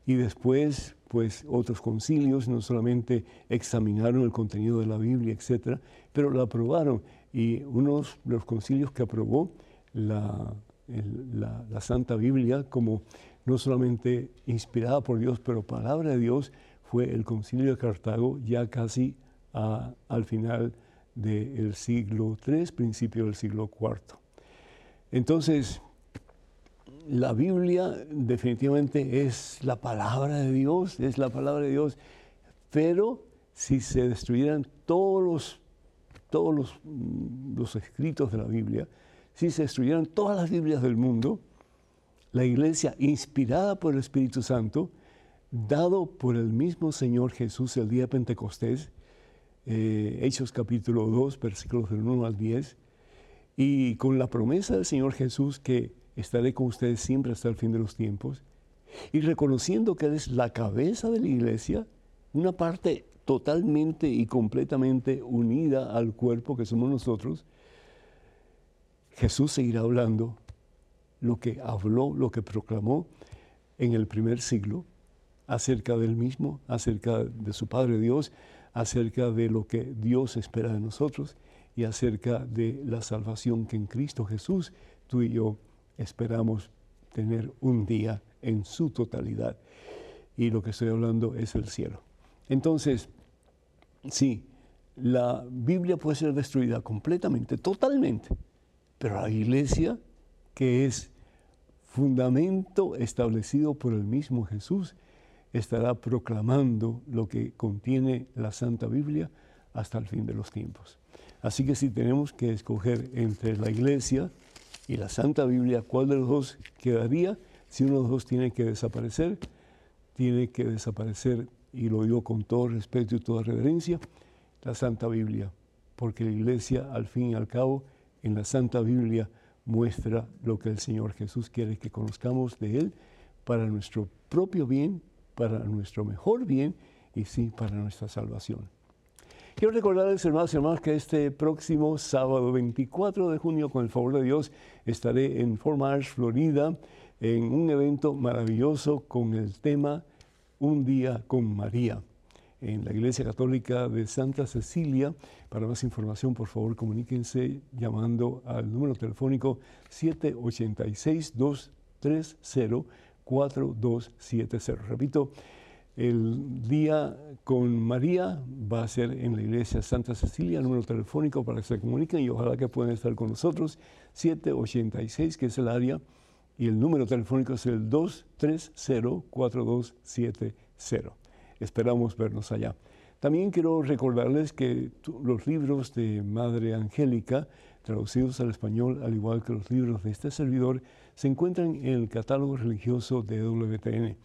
Y después pues otros concilios no solamente examinaron el contenido de la Biblia, etcétera, pero la aprobaron. Y uno de los concilios que aprobó la, la, Santa Biblia como no solamente inspirada por Dios, pero palabra de Dios, fue el concilio de Cartago ya casi al final del siglo III, principio del siglo IV. Entonces, la Biblia definitivamente es la palabra de Dios, es la palabra de Dios, pero si se destruyeran todos los, todos los, escritos de la Biblia, si se destruyeran todas las Biblias del mundo, la iglesia inspirada por el Espíritu Santo, dado por el mismo Señor Jesús el día de Pentecostés, eh, Hechos capítulo 2, versículos del 1 al 10, y con la promesa del Señor Jesús que estaré con ustedes siempre hasta el fin de los tiempos, y reconociendo que Él es la cabeza de la iglesia, una parte totalmente y completamente unida al cuerpo que somos nosotros, Jesús seguirá hablando lo que habló, lo que proclamó en el primer siglo acerca del mismo, acerca de su Padre Dios, acerca de lo que Dios espera de nosotros y acerca de la salvación que en Cristo Jesús tú y yo esperamos tener un día en su totalidad. Y lo que estoy hablando es el cielo. Entonces, sí, la Biblia puede ser destruida completamente, totalmente, pero la iglesia, que es fundamento establecido por el mismo Jesús, estará proclamando lo que contiene la Santa Biblia hasta el fin de los tiempos. Así que si tenemos que escoger entre la iglesia y la Santa Biblia, ¿cuál de los dos quedaría? Si uno de los dos tiene que desaparecer, tiene que desaparecer, y lo digo con todo respeto y toda reverencia, la Santa Biblia, porque la iglesia al fin y al cabo en la Santa Biblia muestra lo que el Señor Jesús quiere que conozcamos de Él para nuestro propio bien, para nuestro mejor bien y sí para nuestra salvación. Quiero recordarles, hermanos y hermanas, que este próximo sábado 24 de junio, con el favor de Dios, estaré en Fort Myers, Florida, en un evento maravilloso con el tema Un día con María en la Iglesia Católica de Santa Cecilia. Para más información, por favor, comuníquense llamando al número telefónico 786-230-4270. Repito, el día con María va a ser en la Iglesia Santa Cecilia, número telefónico para que se comuniquen y ojalá que puedan estar con nosotros, 786, que es el área y el número telefónico es el 230-4270. Esperamos vernos allá. También quiero recordarles que los libros de Madre Angélica, traducidos al español, al igual que los libros de este servidor, se encuentran en el catálogo religioso de WTN.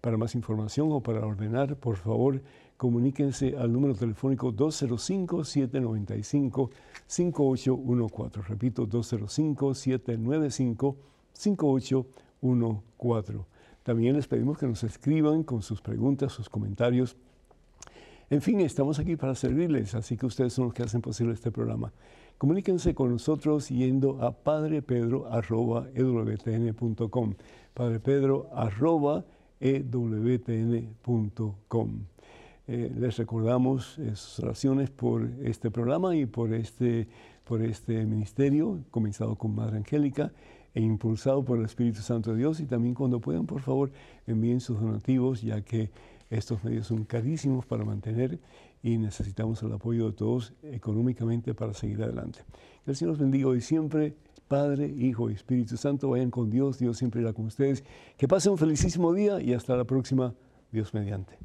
Para más información o para ordenar, por favor, comuníquense al número telefónico 205-795-5814. Repito, 205-795-5814. 5814. También les pedimos que nos escriban con sus preguntas, sus comentarios. En fin, estamos aquí para servirles, así que ustedes son los que hacen posible este programa. Comuníquense con nosotros yendo a padrepedro.ewtn.com. padrepedro.ewtn.com. Eh, les recordamos sus oraciones por este programa y por este, por este ministerio, comenzado con Madre Angélica e impulsado por el Espíritu Santo de Dios y también cuando puedan, por favor, envíen sus donativos, ya que estos medios son carísimos para mantener y necesitamos el apoyo de todos económicamente para seguir adelante. Que el Señor los bendiga hoy siempre. Padre, Hijo y Espíritu Santo, vayan con Dios, Dios siempre irá con ustedes. Que pasen un felicísimo día y hasta la próxima, Dios mediante.